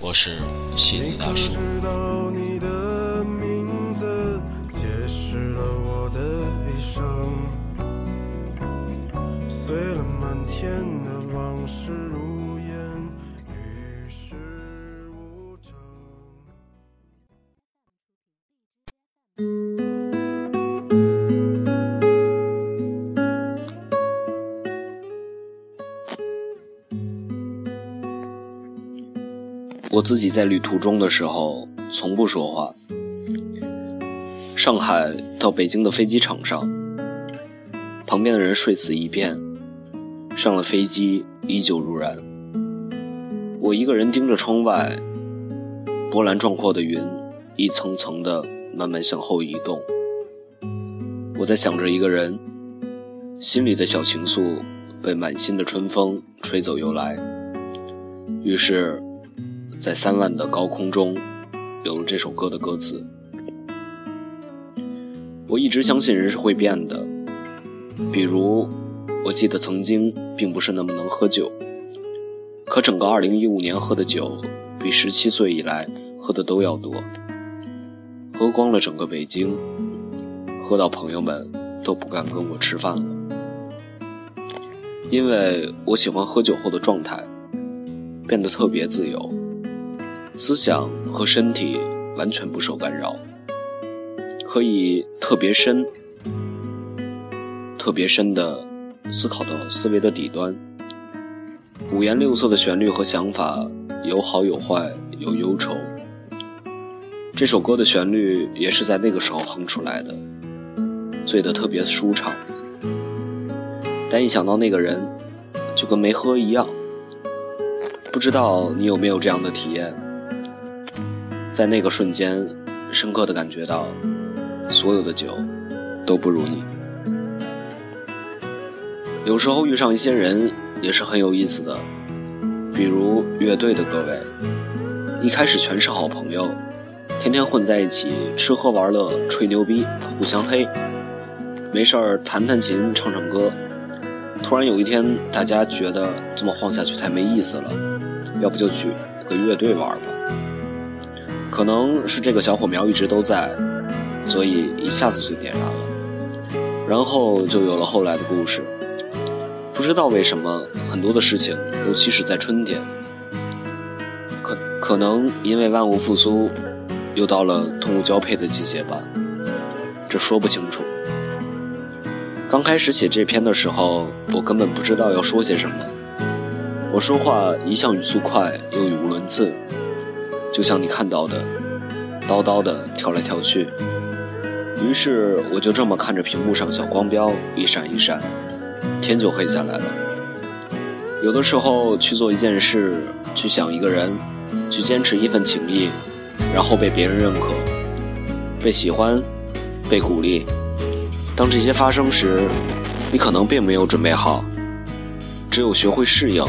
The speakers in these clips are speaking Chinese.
我是西子大叔。醉了满天的往事如烟我自己在旅途中的时候，从不说话。上海到北京的飞机场上，旁边的人睡死一片，上了飞机依旧如然。我一个人盯着窗外，波澜壮阔的云一层层的慢慢向后移动。我在想着一个人，心里的小情愫被满心的春风吹走又来，于是。在三万的高空中，有了这首歌的歌词。我一直相信人是会变的，比如，我记得曾经并不是那么能喝酒，可整个2015年喝的酒，比17岁以来喝的都要多，喝光了整个北京，喝到朋友们都不敢跟我吃饭了，因为我喜欢喝酒后的状态，变得特别自由。思想和身体完全不受干扰，可以特别深、特别深的思考到思维的底端。五颜六色的旋律和想法，有好有坏，有忧愁。这首歌的旋律也是在那个时候哼出来的，醉得特别舒畅。但一想到那个人，就跟没喝一样。不知道你有没有这样的体验？在那个瞬间，深刻的感觉到，所有的酒都不如你。有时候遇上一些人也是很有意思的，比如乐队的各位，一开始全是好朋友，天天混在一起吃喝玩乐、吹牛逼、互相黑，没事儿弹弹琴、唱唱歌。突然有一天，大家觉得这么晃下去太没意思了，要不就组个乐队玩吧。可能是这个小火苗一直都在，所以一下子就点燃了，然后就有了后来的故事。不知道为什么，很多的事情都起始在春天。可可能因为万物复苏，又到了动物交配的季节吧，这说不清楚。刚开始写这篇的时候，我根本不知道要说些什么，我说话一向语速快又语无伦次。就像你看到的，叨叨的跳来跳去。于是我就这么看着屏幕上小光标一闪一闪，天就黑下来了。有的时候去做一件事，去想一个人，去坚持一份情谊，然后被别人认可，被喜欢，被鼓励。当这些发生时，你可能并没有准备好，只有学会适应，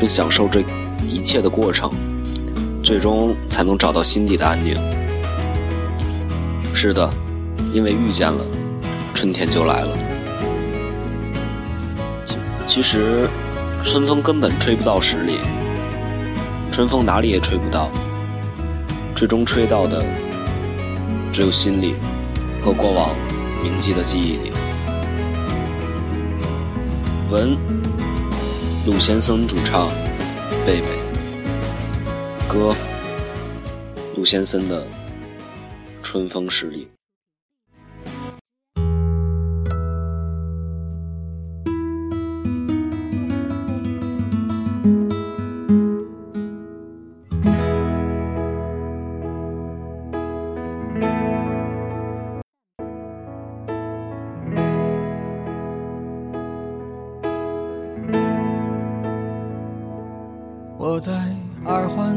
并享受这一切的过程。最终才能找到心底的安宁。是的，因为遇见了，春天就来了。其其实，春风根本吹不到十里，春风哪里也吹不到，最终吹到的只有心里和过往铭记的记忆里。文：陆先生主唱，贝贝。歌，陆先生的《春风十里》。我在二环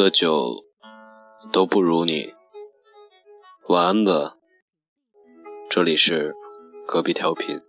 的酒都不如你。晚安吧，这里是隔壁调频。